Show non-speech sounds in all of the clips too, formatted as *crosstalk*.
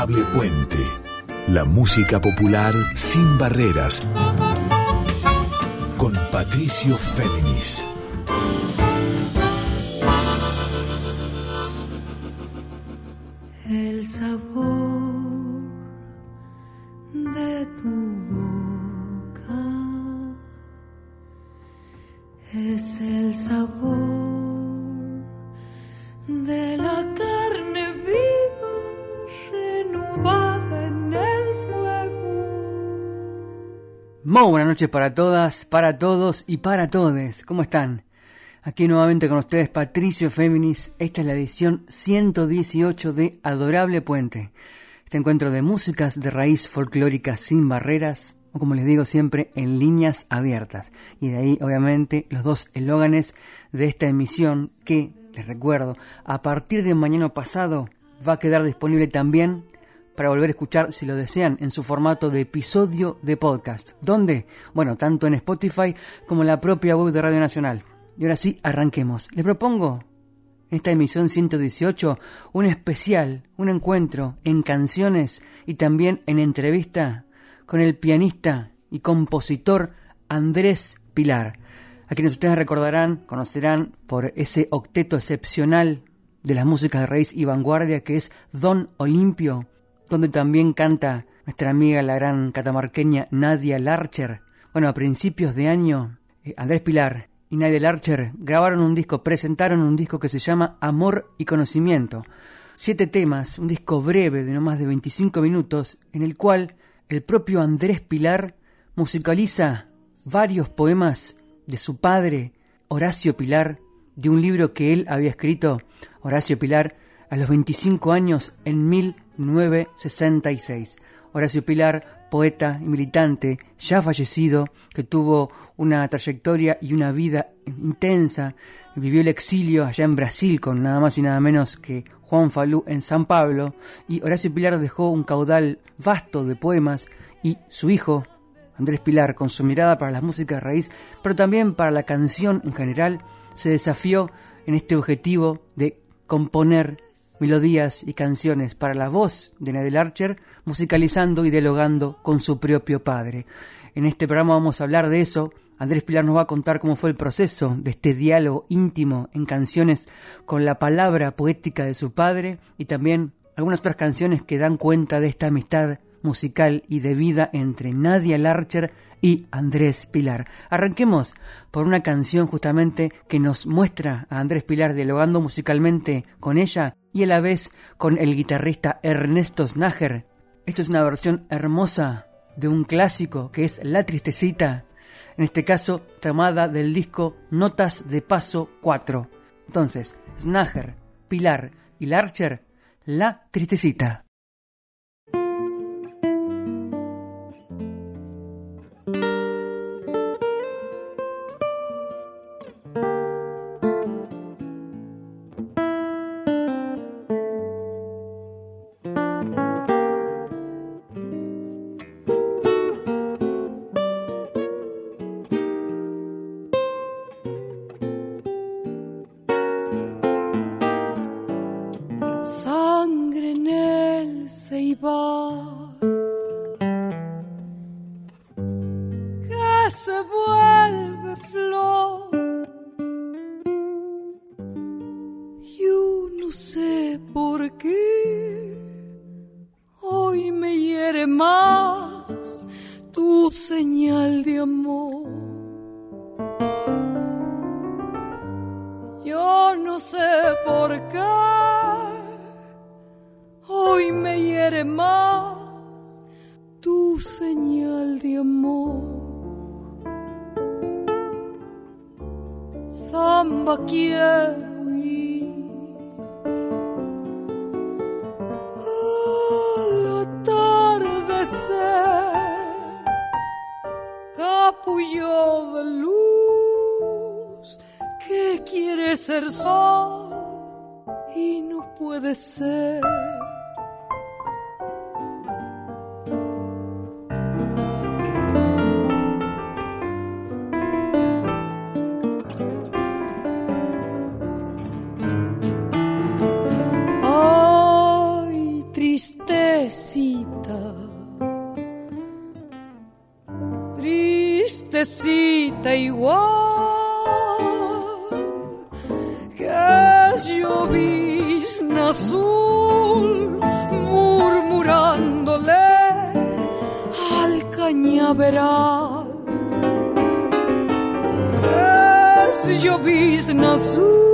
Puente. La música popular sin barreras. Con Patricio Féminis. El sabor de tu boca es el sabor Muy buenas noches para todas, para todos y para todes. ¿Cómo están? Aquí nuevamente con ustedes Patricio Féminis. Esta es la edición 118 de Adorable Puente. Este encuentro de músicas de raíz folclórica sin barreras, o como les digo siempre, en líneas abiertas. Y de ahí, obviamente, los dos elóganes de esta emisión que, les recuerdo, a partir de mañana pasado va a quedar disponible también para volver a escuchar si lo desean en su formato de episodio de podcast. ¿Dónde? Bueno, tanto en Spotify como en la propia web de Radio Nacional. Y ahora sí, arranquemos. Les propongo en esta emisión 118 un especial, un encuentro en canciones y también en entrevista con el pianista y compositor Andrés Pilar, a quienes ustedes recordarán, conocerán por ese octeto excepcional de las músicas de raíz y vanguardia que es Don Olimpio, donde también canta nuestra amiga la gran catamarqueña Nadia Larcher. Bueno, a principios de año, eh, Andrés Pilar y Nadia Larcher grabaron un disco, presentaron un disco que se llama Amor y Conocimiento. Siete temas, un disco breve de no más de 25 minutos, en el cual el propio Andrés Pilar musicaliza varios poemas de su padre, Horacio Pilar, de un libro que él había escrito, Horacio Pilar, a los 25 años en 1966. Horacio Pilar, poeta y militante, ya fallecido, que tuvo una trayectoria y una vida intensa, vivió el exilio allá en Brasil con nada más y nada menos que Juan Falú en San Pablo, y Horacio Pilar dejó un caudal vasto de poemas, y su hijo, Andrés Pilar, con su mirada para las músicas raíz, pero también para la canción en general, se desafió en este objetivo de componer melodías y canciones para la voz de Nadel Archer, musicalizando y dialogando con su propio padre. En este programa vamos a hablar de eso. Andrés Pilar nos va a contar cómo fue el proceso de este diálogo íntimo en canciones con la palabra poética de su padre y también algunas otras canciones que dan cuenta de esta amistad musical y de vida entre Nadia Larcher y Andrés Pilar. Arranquemos por una canción justamente que nos muestra a Andrés Pilar dialogando musicalmente con ella y a la vez con el guitarrista Ernesto Snager. Esto es una versión hermosa de un clásico que es La Tristecita, en este caso tomada del disco Notas de Paso 4. Entonces, Snager, Pilar y Larcher, La Tristecita. Azul murmurándole al cañaveral. Es llovizna azul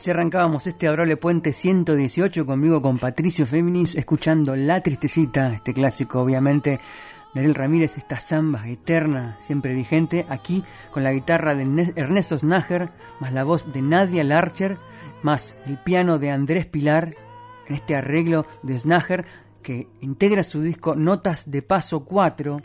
así arrancábamos este Adorable Puente 118 conmigo con Patricio Féminis, escuchando La Tristecita, este clásico obviamente. Daniel Ramírez, esta samba eterna, siempre vigente, aquí con la guitarra de Ernesto Snager, más la voz de Nadia Larcher, más el piano de Andrés Pilar, en este arreglo de Snager que integra su disco Notas de Paso 4,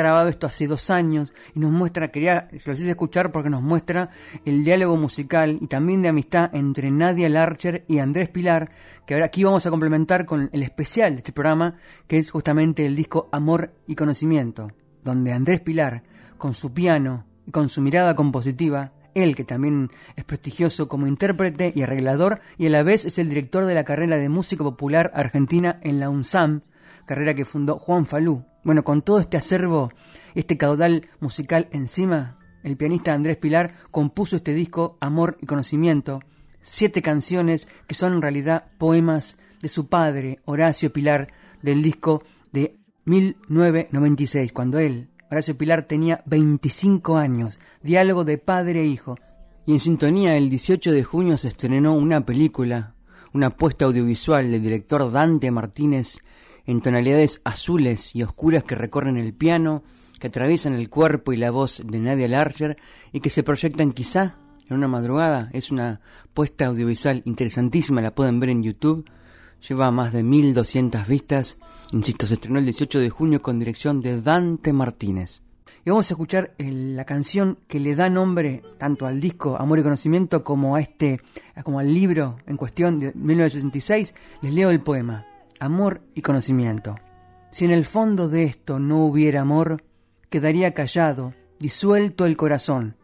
Grabado esto hace dos años y nos muestra, quería, lo hice escuchar porque nos muestra el diálogo musical y también de amistad entre Nadia Larcher y Andrés Pilar, que ahora aquí vamos a complementar con el especial de este programa, que es justamente el disco Amor y Conocimiento, donde Andrés Pilar, con su piano y con su mirada compositiva, él que también es prestigioso como intérprete y arreglador y a la vez es el director de la carrera de música popular argentina en la UNSAM, carrera que fundó Juan Falú, bueno, con todo este acervo, este caudal musical encima, el pianista Andrés Pilar compuso este disco Amor y Conocimiento, siete canciones que son en realidad poemas de su padre, Horacio Pilar, del disco de 1996, cuando él, Horacio Pilar, tenía 25 años, diálogo de padre e hijo. Y en sintonía, el 18 de junio se estrenó una película, una apuesta audiovisual del director Dante Martínez, en tonalidades azules y oscuras que recorren el piano, que atraviesan el cuerpo y la voz de Nadia Larcher y que se proyectan quizá en una madrugada. Es una puesta audiovisual interesantísima, la pueden ver en YouTube. Lleva más de 1200 vistas. Insisto, se estrenó el 18 de junio con dirección de Dante Martínez. Y vamos a escuchar la canción que le da nombre tanto al disco Amor y Conocimiento como a este, como al libro en cuestión de 1966. Les leo el poema amor y conocimiento. Si en el fondo de esto no hubiera amor, quedaría callado, disuelto el corazón.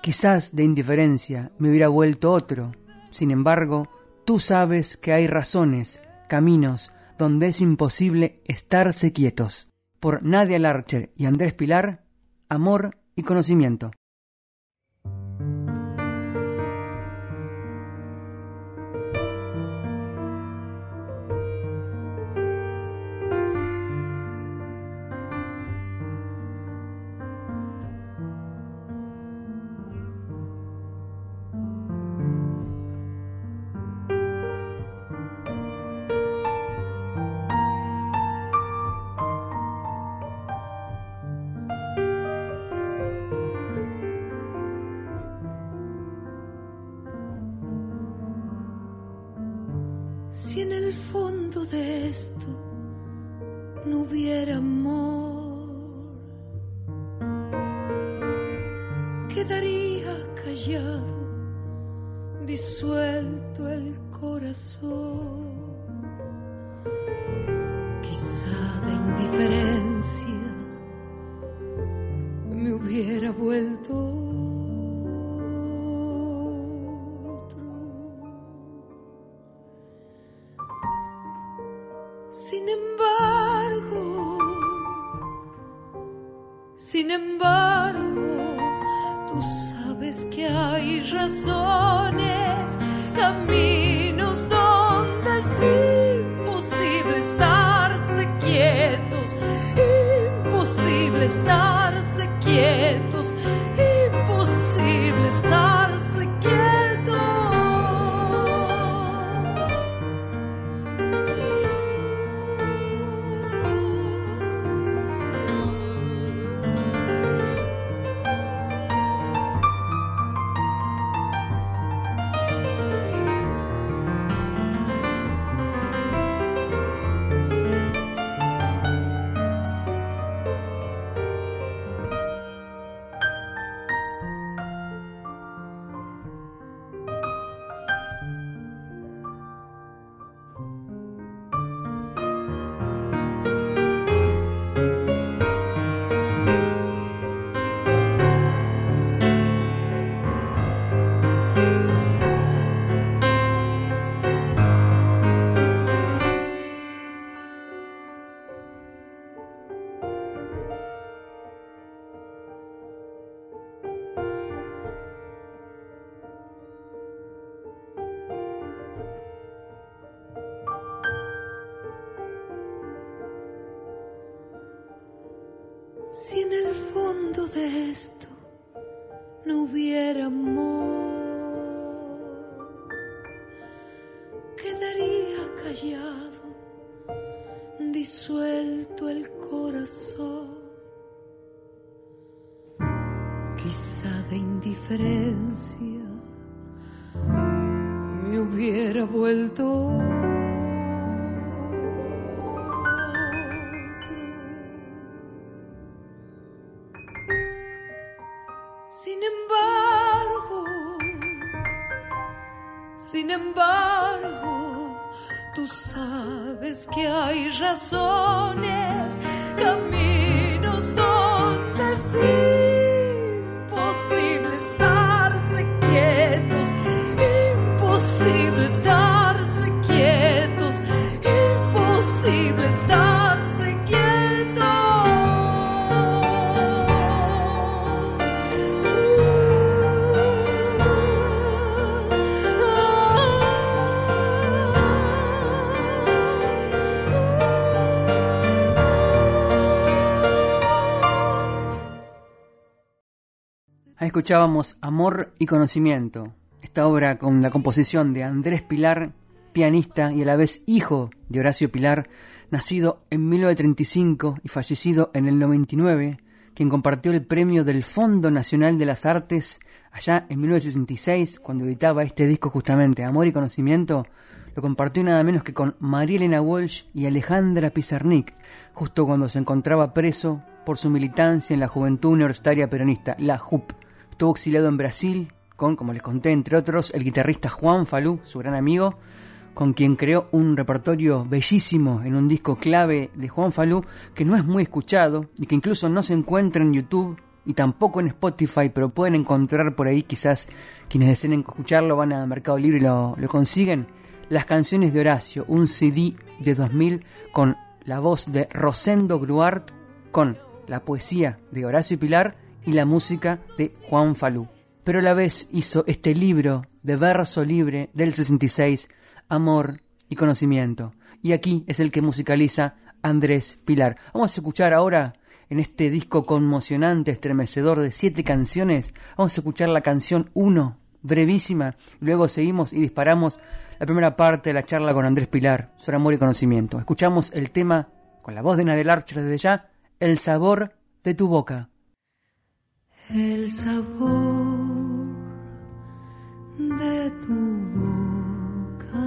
Quizás de indiferencia me hubiera vuelto otro. Sin embargo, tú sabes que hay razones, caminos, donde es imposible estarse quietos. Por Nadia Larcher y Andrés Pilar, Amor y Conocimiento. quizá de indiferencia me hubiera vuelto escuchábamos Amor y Conocimiento, esta obra con la composición de Andrés Pilar, pianista y a la vez hijo de Horacio Pilar, nacido en 1935 y fallecido en el 99, quien compartió el premio del Fondo Nacional de las Artes allá en 1966, cuando editaba este disco justamente, Amor y Conocimiento, lo compartió nada menos que con María Elena Walsh y Alejandra Pizarnik, justo cuando se encontraba preso por su militancia en la Juventud Universitaria Peronista, la JUP. Estuvo exiliado en Brasil con, como les conté, entre otros, el guitarrista Juan Falú, su gran amigo, con quien creó un repertorio bellísimo en un disco clave de Juan Falú que no es muy escuchado y que incluso no se encuentra en YouTube y tampoco en Spotify, pero pueden encontrar por ahí quizás quienes deseen escucharlo van a Mercado Libre y lo, lo consiguen. Las canciones de Horacio, un CD de 2000 con la voz de Rosendo Gruart, con la poesía de Horacio Pilar y la música de Juan Falú. Pero a la vez hizo este libro de verso libre del 66, Amor y Conocimiento. Y aquí es el que musicaliza Andrés Pilar. Vamos a escuchar ahora en este disco conmocionante, estremecedor de siete canciones, vamos a escuchar la canción 1, brevísima, luego seguimos y disparamos la primera parte de la charla con Andrés Pilar sobre amor y conocimiento. Escuchamos el tema con la voz de Nadel Archer desde ya, El sabor de tu boca. El sabor de tu boca.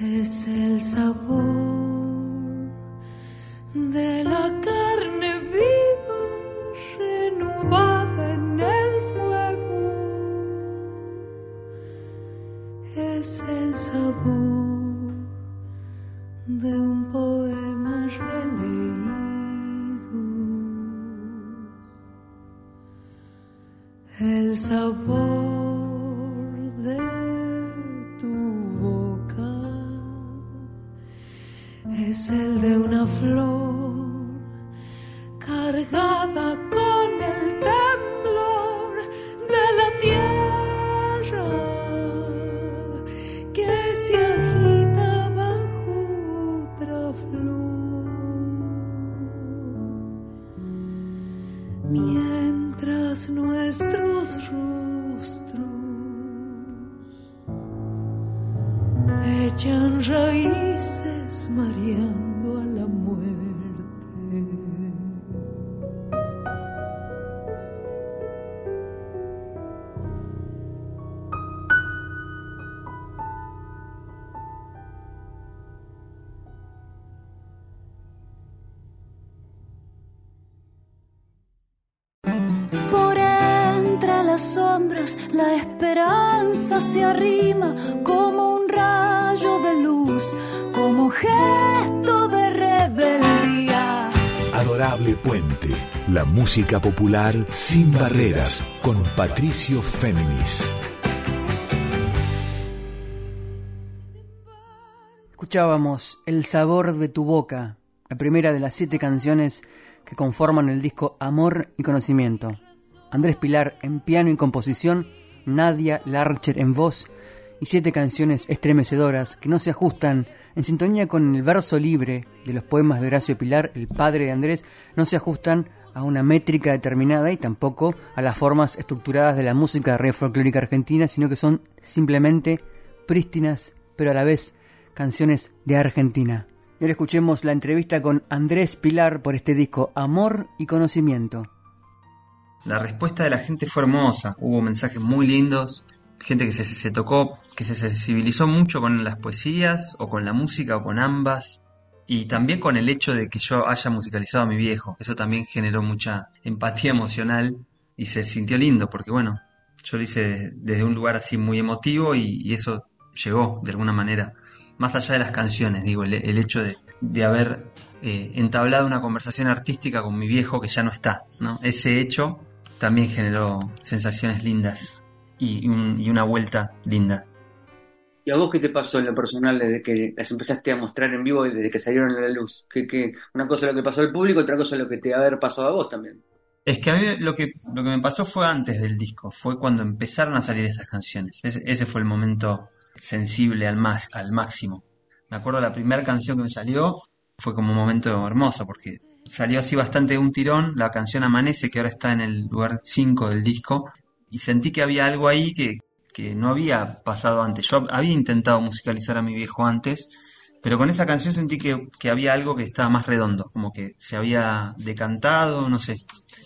Es el sabor de la carne viva renovada en el fuego. Es el sabor de un el sabor de tu boca es el de una flor cargada entre las sombras la esperanza se arrima como un rayo de luz, como gesto de rebeldía. Adorable Puente, la música popular sin barreras, con Patricio Féminis. Escuchábamos El sabor de tu boca, la primera de las siete canciones que conforman el disco Amor y Conocimiento. Andrés Pilar en piano y composición, Nadia Larcher en voz y siete canciones estremecedoras que no se ajustan en sintonía con el verso libre de los poemas de Horacio Pilar, el padre de Andrés, no se ajustan a una métrica determinada y tampoco a las formas estructuradas de la música red folclórica argentina, sino que son simplemente prístinas, pero a la vez canciones de Argentina. Y ahora escuchemos la entrevista con Andrés Pilar por este disco Amor y Conocimiento. La respuesta de la gente fue hermosa, hubo mensajes muy lindos, gente que se, se tocó, que se sensibilizó mucho con las poesías o con la música o con ambas. Y también con el hecho de que yo haya musicalizado a mi viejo. Eso también generó mucha empatía emocional y se sintió lindo porque bueno, yo lo hice desde un lugar así muy emotivo y, eso llegó de alguna manera. Más allá de las canciones, digo, el, el hecho de, de haber eh, entablado una conversación artística con mi viejo que ya no está. ¿no? Ese hecho también generó sensaciones lindas y, un- y una vuelta linda. ¿Y a vos qué te pasó en lo personal desde que las empezaste a mostrar en vivo y desde que salieron a la luz? ¿Qué, qué- una cosa es lo que pasó al público, otra cosa es lo que te haber pasado a vos también. Es que a mí lo que, lo que me pasó fue antes del disco, fue cuando empezaron a salir estas canciones. Ese, ese fue el momento sensible al, más, al máximo. Me acuerdo la primera canción que me salió fue como un momento hermoso porque salió así bastante de un tirón, la canción Amanece que ahora está en el lugar 5 del disco y sentí que había algo ahí que, que no había pasado antes. Yo había intentado musicalizar a mi viejo antes, pero con esa canción sentí que, que había algo que estaba más redondo, como que se había decantado, no sé,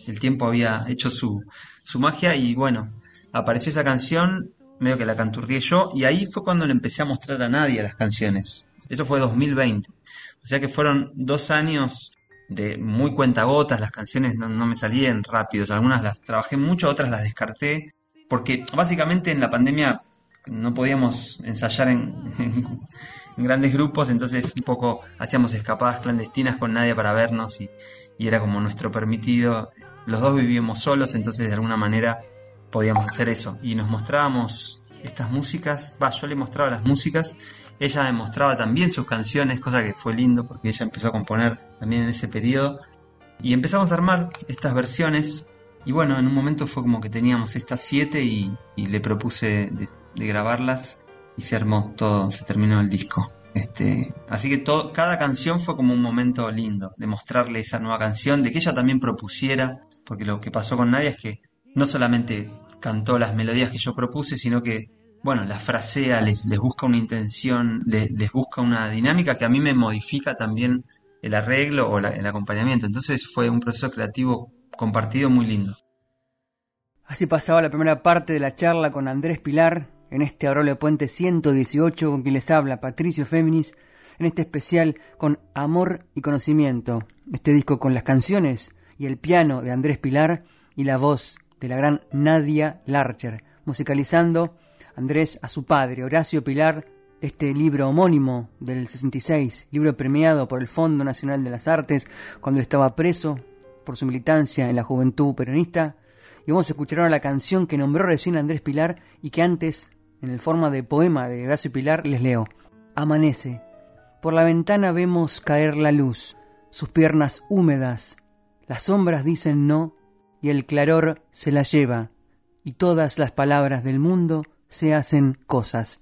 el tiempo había hecho su, su magia y bueno, apareció esa canción, medio que la canturrié yo, y ahí fue cuando le empecé a mostrar a nadie las canciones. Eso fue 2020. O sea que fueron dos años de muy cuentagotas, las canciones no, no me salían rápidos, algunas las trabajé mucho, otras las descarté, porque básicamente en la pandemia no podíamos ensayar *laughs* en, grandes grupos, entonces un poco hacíamos escapadas clandestinas con nadie para vernos y, y era como nuestro permitido. Los dos vivíamos solos, entonces de alguna manera podíamos hacer eso. Y nos mostrábamos estas músicas, va, yo le mostraba las músicas, ella me mostraba también sus canciones, cosa que fue lindo porque ella empezó a componer también en ese periodo. Y empezamos a armar estas versiones. Y bueno, en un momento fue como que teníamos estas siete y, le propuse de, grabarlas y se armó todo, se terminó el disco. Este, así que todo, cada canción fue como un momento lindo de mostrarle esa nueva canción, de que ella también propusiera, porque lo que pasó con Nadia es que no solamente cantó las melodías que yo propuse, sino que, bueno, las frasea, les, les busca una intención, les, busca una dinámica que a mí me modifica también el arreglo o el acompañamiento. Entonces fue un proceso creativo compartido muy lindo. Así pasaba la primera parte de la charla con Andrés Pilar en este Aurelio Puente 118 con quien les habla Patricio Féminis en este especial con Amor y Conocimiento, este disco con las canciones y el piano de Andrés Pilar y la voz de la gran Nadia Larcher, musicalizando Andrés a su padre, Horacio Pilar, de este libro homónimo del 66, libro premiado por el Fondo Nacional de las Artes cuando estaba preso por su militancia en la juventud peronista. Y vamos a escuchar ahora la canción que nombró recién Andrés Pilar y que antes, en el forma de poema de Horacio Pilar, les leo. Amanece. Por la ventana vemos caer la luz, sus piernas húmedas. Las sombras dicen no y el claror se la lleva, y todas las palabras del mundo se hacen cosas.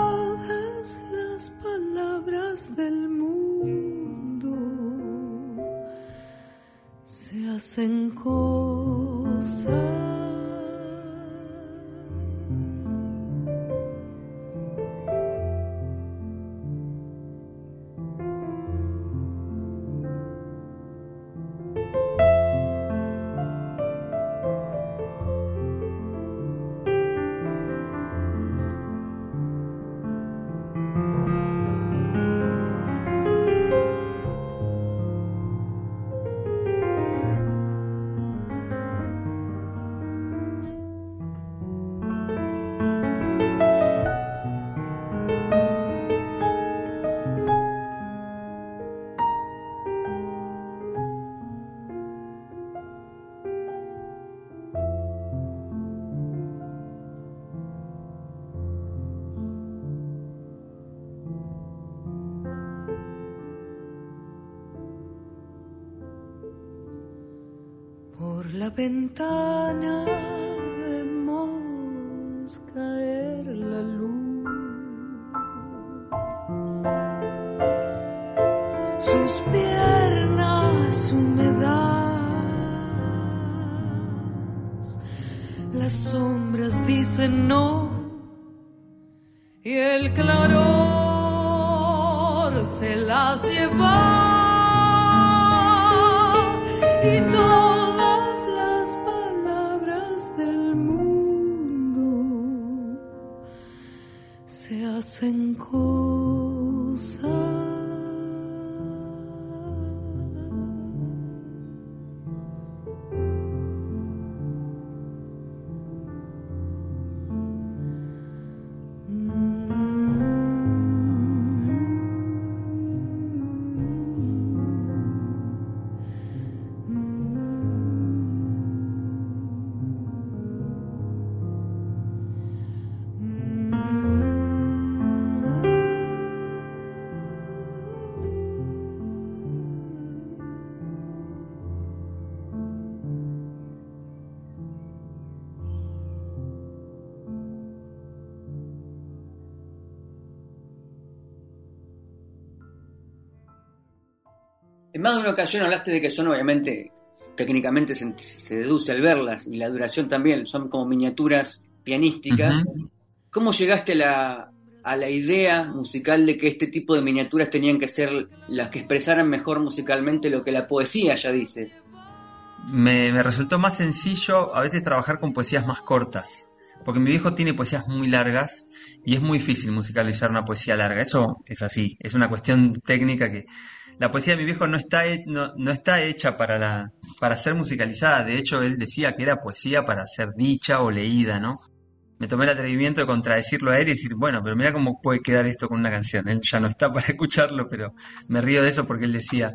ventana vemos caer la luz. Sus piernas húmedas, las sombras dicen no y el claror se las lleva. Y hacen cosas. En más de una ocasión hablaste de que son obviamente, técnicamente se, deduce al verlas y la duración también, son como miniaturas pianísticas. ¿Cómo llegaste a la, a la idea musical de que este tipo de miniaturas tenían que ser las que expresaran mejor musicalmente lo que la poesía ya dice? Me, me resultó más sencillo a veces trabajar con poesías más cortas porque mi viejo tiene poesías muy largas y es muy difícil musicalizar una poesía larga. Eso es así, es una cuestión técnica que la poesía de mi viejo no está, no, no está hecha para, la, para ser musicalizada. De hecho, él decía que era poesía para ser dicha o leída, ¿no? Me tomé el atrevimiento de contradecirlo a él y decir, bueno, pero mira cómo puede quedar esto con una canción. Él ya no está para *laughs* escucharlo, pero me río de eso porque él decía,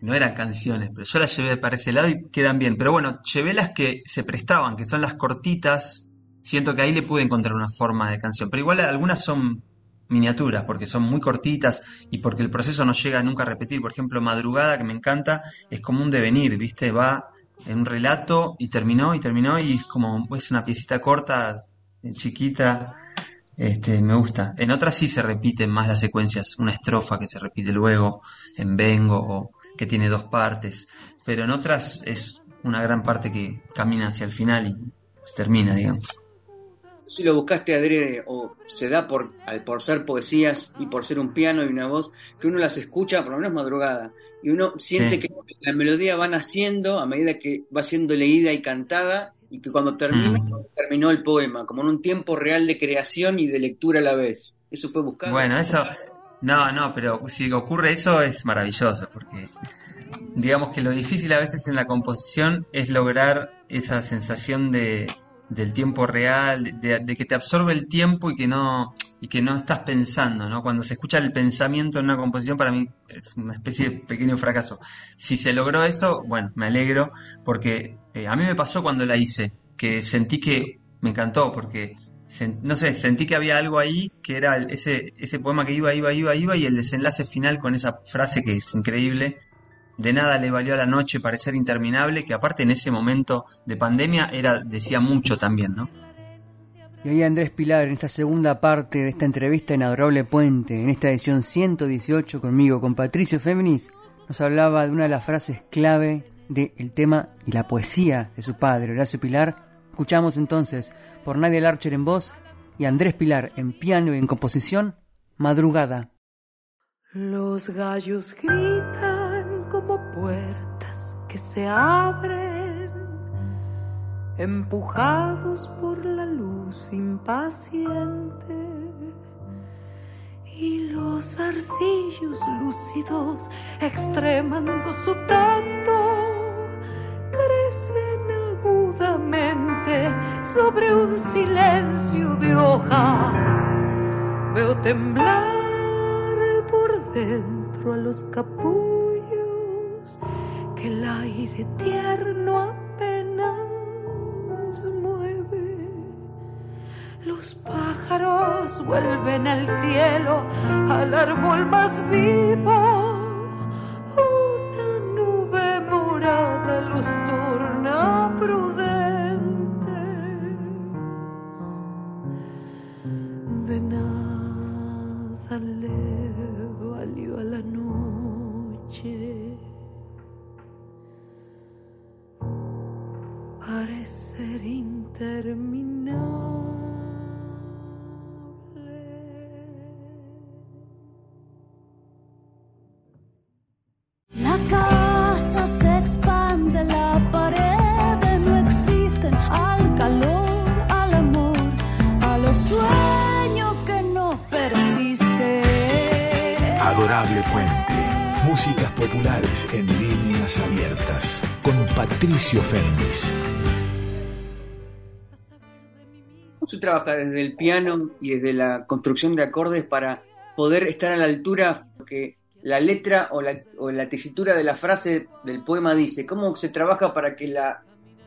no eran canciones, pero yo las llevé para ese lado y quedan bien. Pero bueno, llevé las que se prestaban, que son las cortitas, siento que ahí le pude encontrar una forma de canción. Pero igual algunas son miniaturas, porque son muy cortitas y porque el proceso no llega nunca a repetir. Por ejemplo, Madrugada, que me encanta, es como un devenir, ¿viste? Va en un relato y terminó y terminó y es como, es una piecita corta, chiquita, este, me gusta. En otras sí se repiten más las secuencias, una estrofa que se repite luego en Vengo o que tiene dos partes, pero en otras es una gran parte que camina hacia el final y se termina, digamos si lo buscaste adrede o se da por, por ser poesías y por ser un piano y una voz, que uno las escucha, por lo menos madrugada, y uno siente que la melodía va naciendo a medida que va siendo leída y cantada, y que cuando termina, mm. terminó el poema, como en un tiempo real de creación y de lectura a la vez. Eso fue buscado. Bueno, eso, no, no, pero si ocurre eso es maravilloso, porque digamos que lo difícil a veces en la composición es lograr esa sensación de, del tiempo real, de, que te absorbe el tiempo y que no y que no estás pensando, ¿no? Cuando se escucha el pensamiento en una composición para mí es una especie de pequeño fracaso. Si se logró eso, bueno, me alegro porque eh, a mí me pasó cuando la hice, que sentí que me encantó porque no sé, sentí que había algo ahí que era ese ese poema que iba iba iba iba y el desenlace final con esa frase que es increíble de nada le valió a la noche parecer interminable, que aparte en ese momento de pandemia era decía mucho también, ¿no? Y ahí Andrés Pilar, en esta segunda parte de esta entrevista en Adorable Puente, en esta edición 118 conmigo, con Patricio Féminis, nos hablaba de una de las frases clave del tema y la poesía de su padre, Horacio Pilar. Escuchamos entonces por Nadia Larcher en voz y Andrés Pilar en piano y en composición, Madrugada. Los gallos gritan puertas que se abren, empujados por la luz impaciente. Y los arcillos lúcidos, extremando su tacto, crecen agudamente sobre un silencio de hojas. Veo temblar por dentro a los capullos que el aire tierno apenas mueve. Los pájaros vuelven al cielo, al árbol más vivo. Una nube morada los torna prudentes. Parecer interminable. La casa se expande, la pared no existe al calor, al amor, a los sueños que no persiste. Adorable Puente. Músicas populares en líneas abiertas con Patricio Fernández. Trabaja desde el piano y desde la construcción de acordes para poder estar a la altura que la letra o la, o la tesitura de la frase del poema dice? ¿Cómo se trabaja para que la,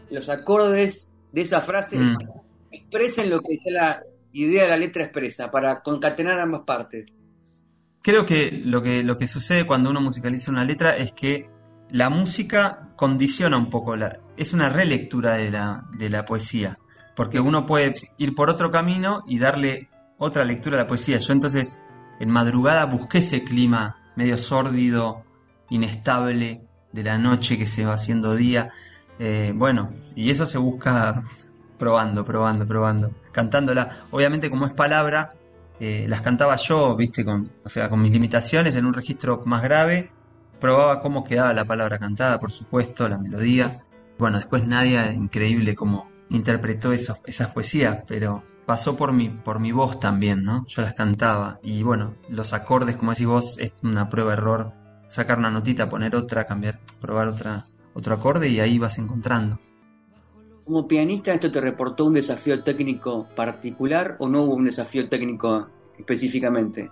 los acordes de esa frase mm. expresen lo que la idea de la letra expresa, para concatenar ambas partes? Creo que lo que, lo que sucede cuando uno musicaliza una letra es que la música condiciona un poco, la, es una relectura de la, de la poesía porque uno puede ir por otro camino y darle otra lectura a la poesía. Yo entonces en madrugada busqué ese clima medio sórdido, inestable de la noche que se va haciendo día. Eh, bueno, y eso se busca probando, probando, probando, cantándola. Obviamente como es palabra, eh, las cantaba yo, viste, con, o sea, con mis limitaciones en un registro más grave. Probaba cómo quedaba la palabra cantada, por supuesto, la melodía. Bueno, después Nadia, increíble cómo interpretó esas poesías, pero pasó por mi, por mi voz también, ¿no? Yo las cantaba. Y bueno, los acordes, como decís vos, es una prueba-error. Sacar una notita, poner otra, cambiar, probar otra, otro acorde y ahí vas encontrando. Como pianista, ¿esto te reportó un desafío técnico particular o no hubo un desafío técnico específicamente?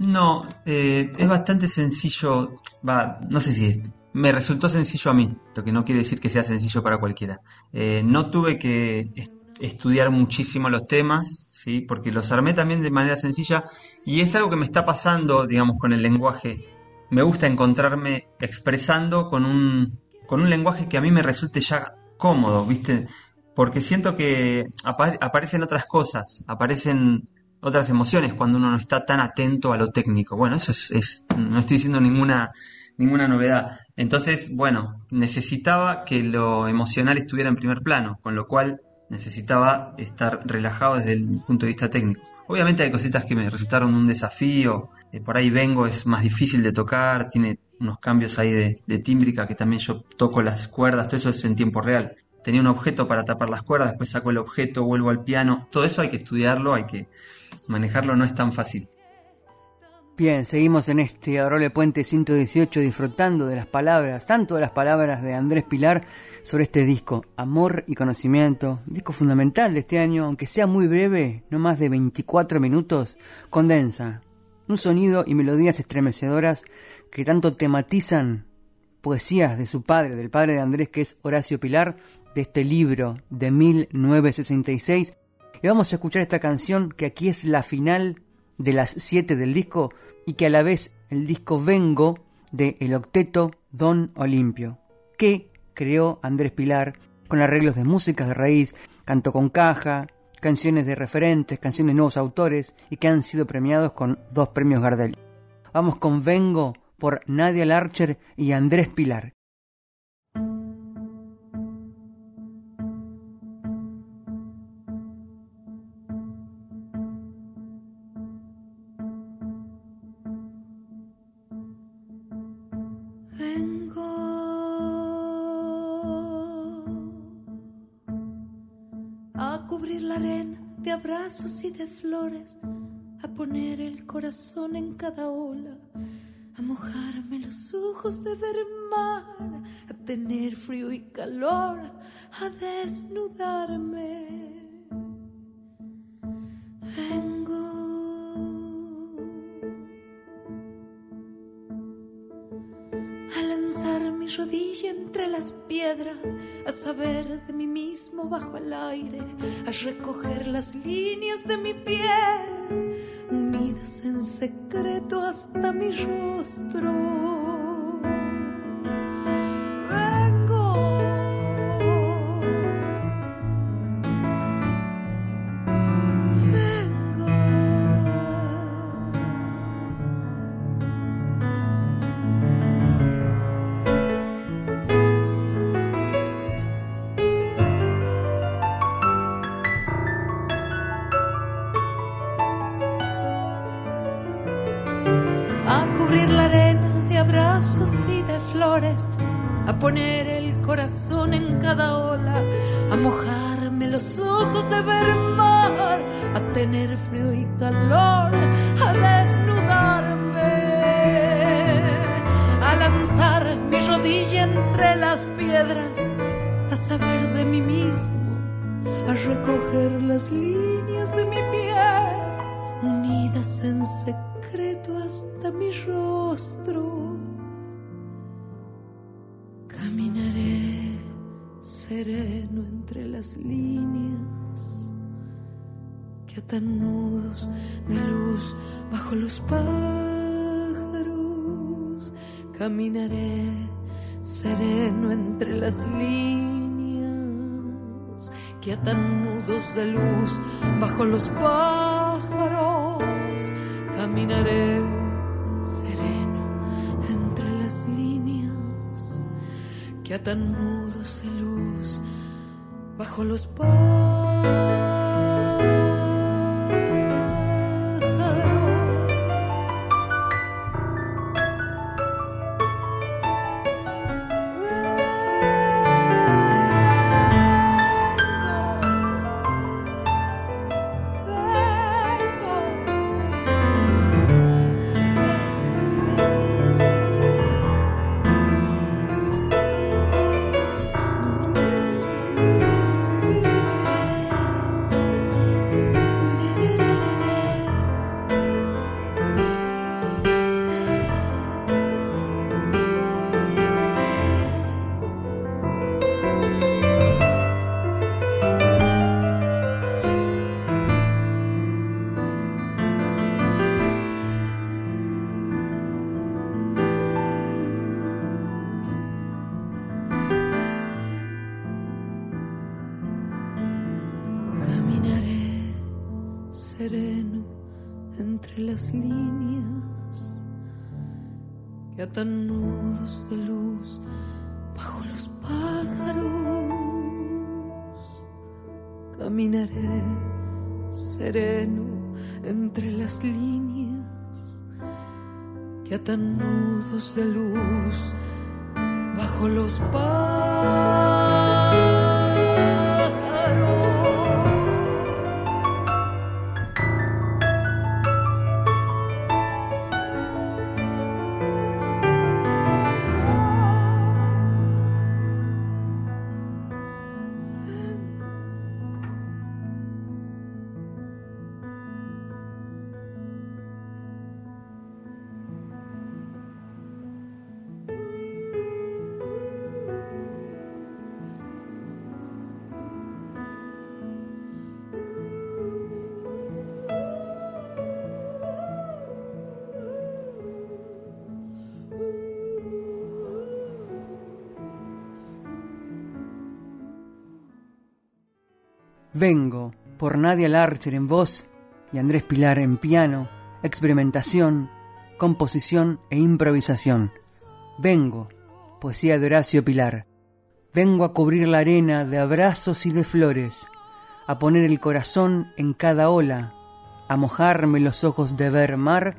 No, eh, es bastante sencillo, va, no sé si me resultó sencillo a mí, lo que no quiere decir que sea sencillo para cualquiera. Eh, no tuve que estudiar muchísimo los temas, ¿sí? porque los armé también de manera sencilla y es algo que me está pasando, digamos, con el lenguaje. Me gusta encontrarme expresando con un, con un lenguaje que a mí me resulte ya cómodo, ¿viste? Porque siento que aparecen otras cosas, aparecen otras emociones cuando uno no está tan atento a lo técnico. Bueno, eso es, no estoy diciendo ninguna, ninguna novedad. Entonces, bueno, necesitaba que lo emocional estuviera en primer plano, con lo cual necesitaba estar relajado desde el punto de vista técnico. Obviamente hay cositas que me resultaron un desafío, eh, por ahí vengo, es más difícil de tocar, tiene unos cambios ahí de, de, tímbrica que también yo toco las cuerdas, todo eso es en tiempo real. Tenía un objeto para tapar las cuerdas, después saco el objeto, vuelvo al piano, todo eso hay que estudiarlo, hay que manejarlo, no es tan fácil. Bien, seguimos en este Adorable Puente 118 disfrutando de las palabras, tanto de las palabras de Andrés Pilar sobre este disco, Amor y Conocimiento, disco fundamental de este año, aunque sea muy breve, no más de 24 minutos, condensa un sonido y melodías estremecedoras que tanto tematizan poesías de su padre, del padre de Andrés, que es Horacio Pilar, de este libro de 1966. Y vamos a escuchar esta canción que aquí es la final de las siete del disco y que a la vez el disco Vengo de el octeto Don Olimpio, que creó Andrés Pilar con arreglos de músicas de raíz, canto con caja, canciones de referentes, canciones de nuevos autores y que han sido premiados con dos premios Gardel. Vamos con Vengo por Nadia Larcher y Andrés Pilar. A poner el corazón en cada ola, a mojarme los ojos de ver mar, a tener frío y calor, a desnudarme. rodilla entre las piedras, a saber de mí mismo bajo el aire, a recoger las líneas de mi piel, unidas en secreto hasta mi rostro. Entre las piedras, a saber de mí mismo, a recoger las líneas de mi piel, unidas en secreto hasta mi rostro Caminaré sereno entre las líneas que atan nudos de luz bajo los pájaros. Caminaré sereno entre las líneas que atan nudos de luz bajo los pájaros. Caminaré sereno entre las líneas que atan nudos de luz bajo los Caminaré las líneas que atan nudos de luz bajo los pájaros. Caminaré sereno entre las líneas que atan nudos de luz bajo los pájaros. Vengo, por Nadia Larcher en voz y Andrés Pilar en piano, experimentación, composición e improvisación. Vengo, poesía de Horacio Pilar. Vengo a cubrir la arena de abrazos y de flores, a poner el corazón en cada ola, a mojarme los ojos de ver mar,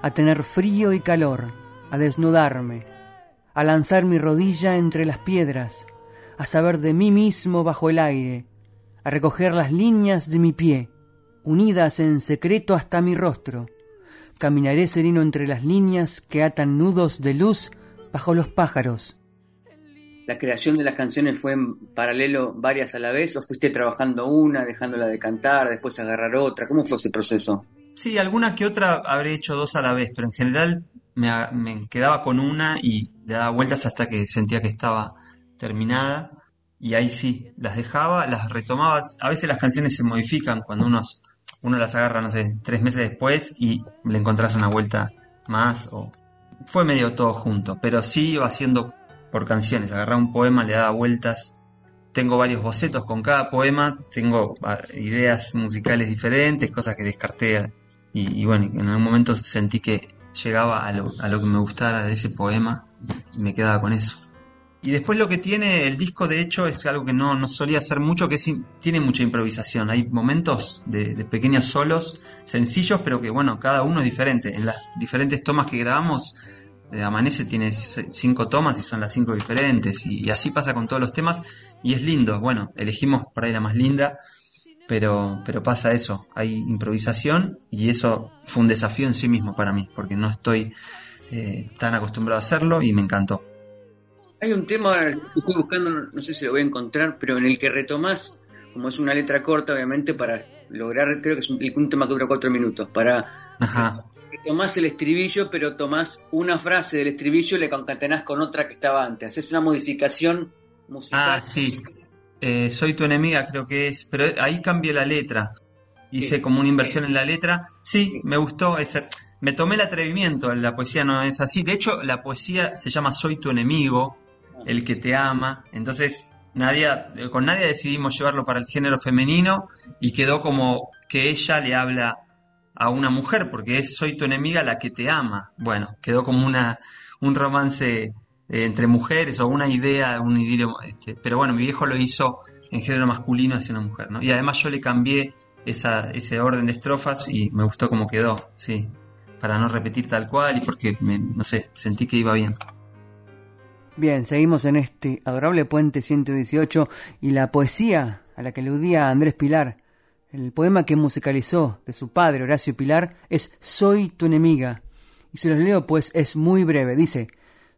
a tener frío y calor, a desnudarme, a lanzar mi rodilla entre las piedras, a saber de mí mismo bajo el aire, a recoger las líneas de mi pie, unidas en secreto hasta mi rostro. Caminaré sereno entre las líneas que atan nudos de luz bajo los pájaros. ¿La creación de las canciones fue en paralelo varias a la vez o fuiste trabajando una, dejándola de cantar, después agarrar otra? ¿Cómo fue ese proceso? Sí, alguna que otra habré hecho dos a la vez, pero en general me, me quedaba con una y le daba vueltas hasta que sentía que estaba terminada y ahí sí, las dejaba, las retomaba. A veces las canciones se modifican cuando unos, uno las agarra, no sé, tres meses después y le encontrás una vuelta más. O... Fue medio todo junto, pero sí iba haciendo por canciones. Agarraba un poema, le daba vueltas. Tengo varios bocetos con cada poema, tengo ah, ideas musicales diferentes, cosas que descarté. Y, bueno, en algún momento sentí que llegaba a lo, a lo que me gustara de ese poema y me quedaba con eso. Y después lo que tiene el disco, de hecho, es algo que no, no solía hacer mucho, que es, tiene mucha improvisación. Hay momentos de, de, pequeños solos, sencillos, pero que, bueno, cada uno es diferente. En las diferentes tomas que grabamos, eh, Amanece tiene cinco tomas y son las cinco diferentes. Y, así pasa con todos los temas. Y es lindo. Bueno, elegimos por ahí la más linda, pero, pero pasa eso. Hay improvisación y eso fue un desafío en sí mismo para mí, porque no estoy eh, tan acostumbrado a hacerlo y me encantó. Hay un tema que estoy buscando, no sé si lo voy a encontrar, pero en el que retomás, como es una letra corta, obviamente, para lograr, creo que es un, un tema que dura cuatro minutos, para Ajá. tomás el estribillo, pero tomás una frase del estribillo y le concatenás con otra que estaba antes. Haces una modificación musical. Ah, sí. Eh, soy tu enemiga, creo que es, pero ahí cambié la letra. Hice sí. como una inversión en la letra. Sí, me gustó ese. Me tomé el atrevimiento, la poesía no es así. De hecho, la poesía se llama Soy tu enemigo el que te ama. Entonces, Nadia, con Nadia decidimos llevarlo para el género femenino y quedó como que ella le habla a una mujer, porque es soy tu enemiga la que te ama. Bueno, quedó como una, un romance eh, entre mujeres o una idea, un idilio, este, pero bueno, mi viejo lo hizo en género masculino hacia una mujer, ¿no? Y además yo le cambié esa, ese orden de estrofas y me gustó cómo quedó, sí, para no repetir tal cual y porque, no sé, sentí que iba bien. Bien, seguimos en este adorable puente 118 y la poesía a la que aludía Andrés Pilar, el poema que musicalizó de su padre Horacio Pilar es Soy tu enemiga. Y se los leo pues es muy breve. Dice,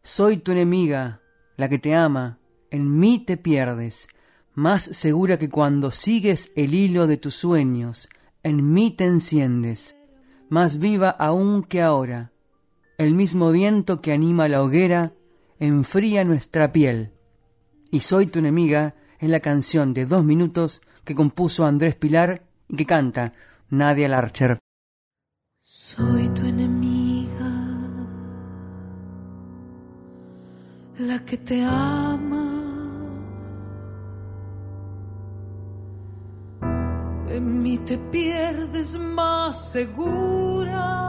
Soy tu enemiga, la que te ama, en mí te pierdes, más segura que cuando sigues el hilo de tus sueños, en mí te enciendes, más viva aún que ahora. El mismo viento que anima la hoguera enfría nuestra piel. Y Soy tu enemiga es la canción de dos minutos que compuso Andrés Pilar y que canta Nadia Larcher. Soy tu enemiga, la que te ama. En mí te pierdes más segura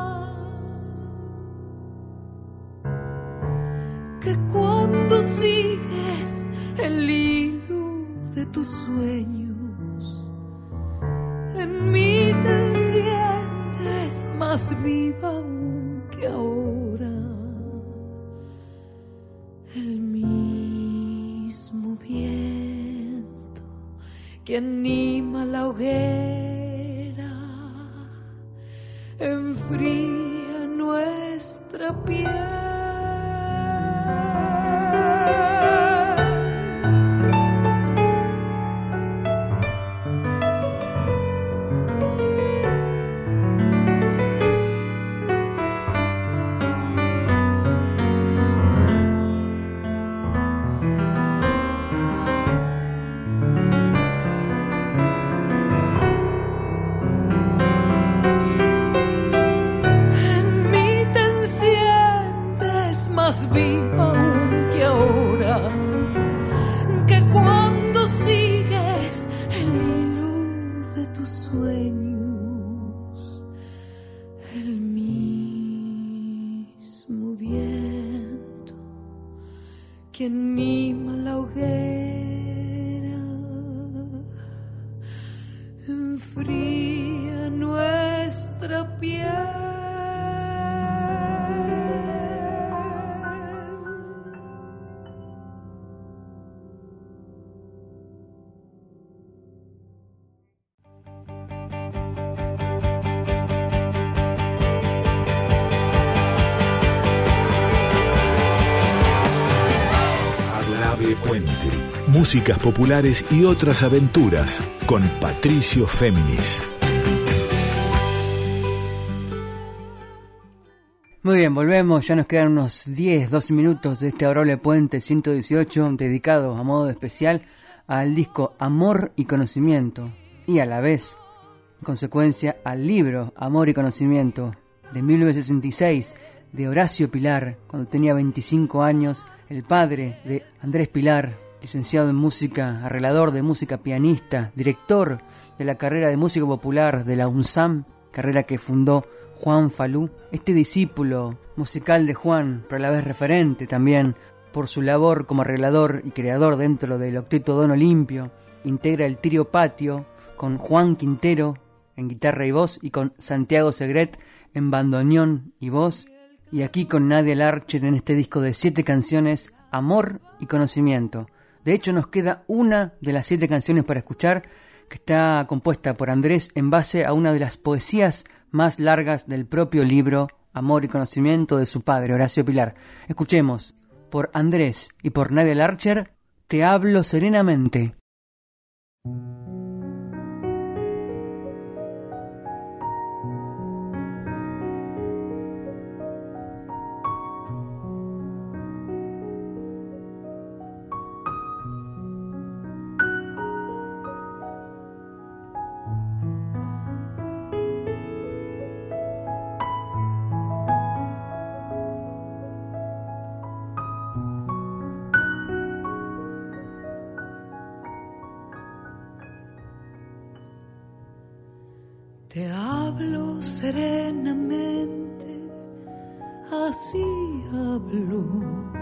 tus sueños en mí te sientes más viva aún que ahora. El mismo viento que anima la hoguera enfría nuestra piel. Músicas populares y otras aventuras con Patricio Féminis. Muy bien, volvemos, ya nos quedan unos 10, 12 minutos de este adorable puente 118 dedicado a modo especial al disco Amor y Conocimiento y a la vez, en consecuencia, al libro Amor y Conocimiento de 1966 de Horacio Pilar, cuando tenía 25 años, el padre de Andrés Pilar, licenciado en música, arreglador de música, pianista, director de la carrera de música popular de la UNSAM, carrera que fundó Juan Falú, este discípulo musical de Juan, pero a la vez referente también por su labor como arreglador y creador dentro del Octeto Don Olimpio, integra el trío Patio con Juan Quintero en guitarra y voz y con Santiago Segret en bandoneón y voz, y aquí con Nadia Larcher en este disco de siete canciones, Amor y Conocimiento, de hecho, nos queda una de las siete canciones para escuchar, que está compuesta por Andrés en base a una de las poesías más largas del propio libro Amor y Conocimiento de su padre, Horacio Pilar. Escuchemos, por Andrés y por Nadia Larcher, Te hablo serenamente. Serenamente, así hablo.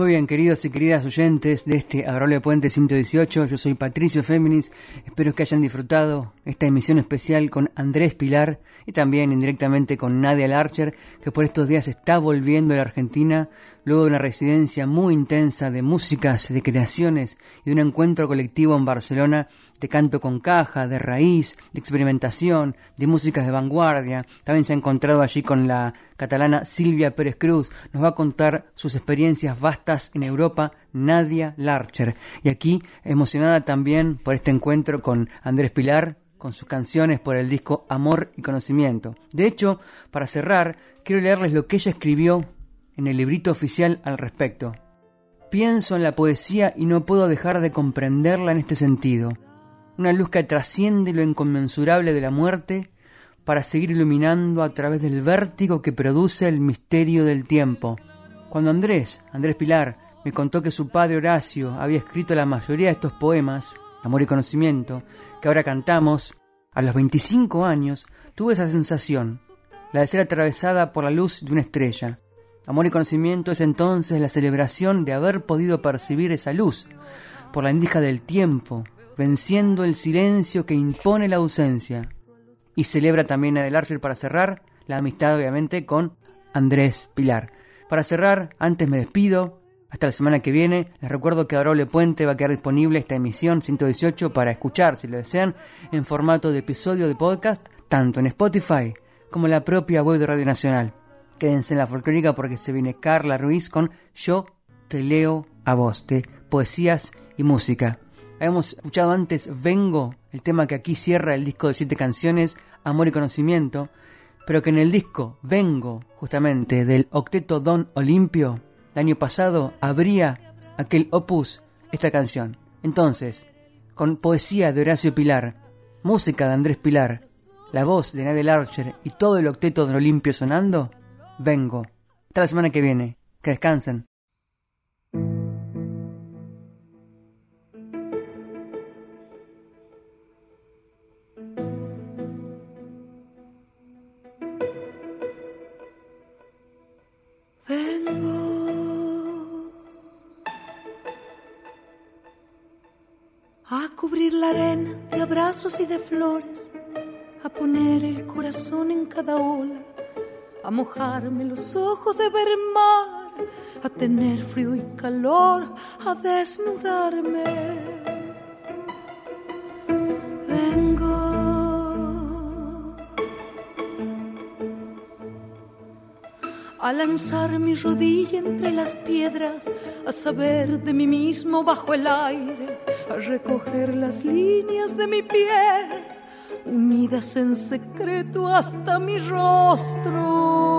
Muy bien, queridos y queridas oyentes de este Agrole Puente 118, yo soy Patricio Féminis, espero que hayan disfrutado esta emisión especial con Andrés Pilar, y también indirectamente con Nadia Larcher, que por estos días está volviendo a la Argentina luego de una residencia muy intensa de músicas, de creaciones y de un encuentro colectivo en Barcelona de canto con caja, de raíz, de experimentación, de músicas de vanguardia. También se ha encontrado allí con la catalana Silvia Pérez Cruz. Nos va a contar sus experiencias vastas en Europa Nadia Larcher. Y aquí, emocionada también por este encuentro con Andrés Pilar, con sus canciones por el disco Amor y Conocimiento. De hecho, para cerrar, quiero leerles lo que ella escribió en el librito oficial al respecto. Pienso en la poesía y no puedo dejar de comprenderla en este sentido. Una luz que trasciende lo inconmensurable de la muerte para seguir iluminando a través del vértigo que produce el misterio del tiempo. Cuando Andrés, Andrés Pilar, me contó que su padre Horacio había escrito la mayoría de estos poemas, Amor y Conocimiento, que ahora cantamos, a los 25 años tuve esa sensación, la de ser atravesada por la luz de una estrella. Amor y conocimiento es entonces la celebración de haber podido percibir esa luz, por la indija del tiempo, venciendo el silencio que impone la ausencia. Y celebra también a Del para cerrar la amistad obviamente con Andrés Pilar. Para cerrar, antes me despido, hasta la semana que viene, les recuerdo que Adorable Puente va a quedar disponible esta emisión 118 para escuchar, si lo desean, en formato de episodio de podcast, tanto en Spotify como en la propia web de Radio Nacional. Quédense en la folclórica porque se viene Carla Ruiz con Yo te leo a vos, de poesías y música. Habíamos escuchado antes Vengo, el tema que aquí cierra el disco de siete canciones, Amor y Conocimiento, pero que en el disco Vengo, justamente del octeto Don Olimpio, el año pasado abría aquel opus esta canción. Entonces, con poesía de Horacio Pilar, música de Andrés Pilar, la voz de Nadel Archer y todo el octeto de Olimpio sonando, vengo. Hasta la semana que viene. Que descansen. Vengo a cubrir la arena de abrazos y de flores, a poner el corazón en cada ola, a mojarme los ojos de ver mar, a tener frío y calor, a desnudarme. Vengo a lanzar mi rodilla entre las piedras, a saber de mí mismo bajo el aire, a recoger las líneas de mi piel, unidas en secreto hasta mi rostro.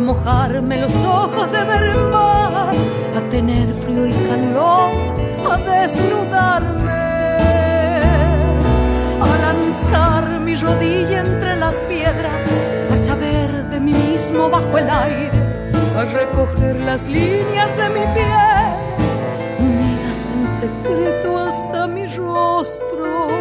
Mojarme los ojos de ver mar, a tener frío y calor, a desnudarme, a lanzar mi rodilla entre las piedras, a saber de mí mismo bajo el aire, a recoger las líneas de mi piel, unidas en secreto hasta mi rostro.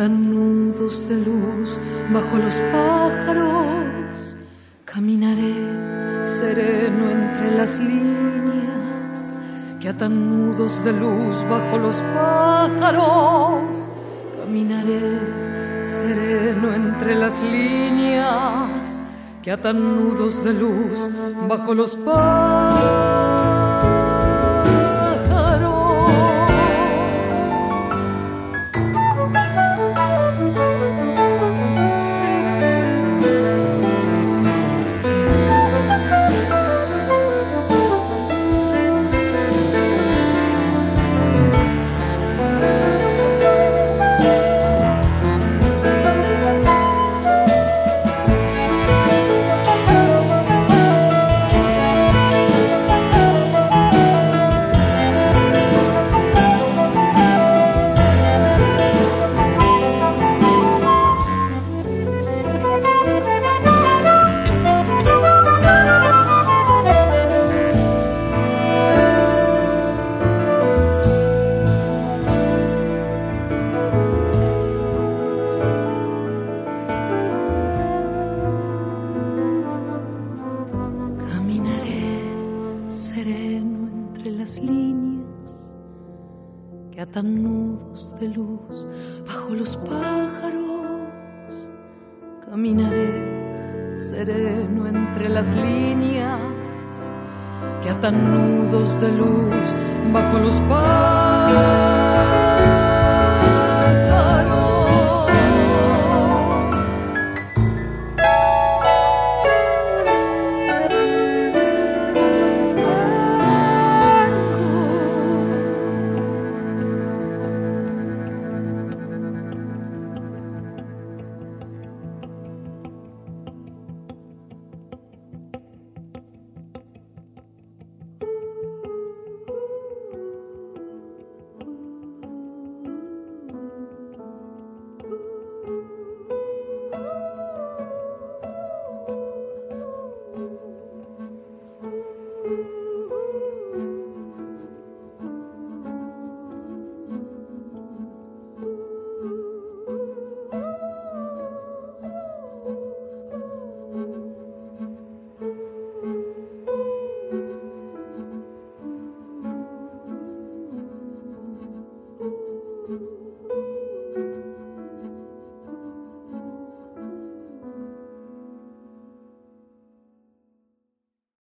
Nudos de luz bajo los pájaros. Caminaré sereno entre las líneas que atan nudos de luz bajo los pájaros. Caminaré sereno entre las líneas que atan nudos de luz bajo los pájaros.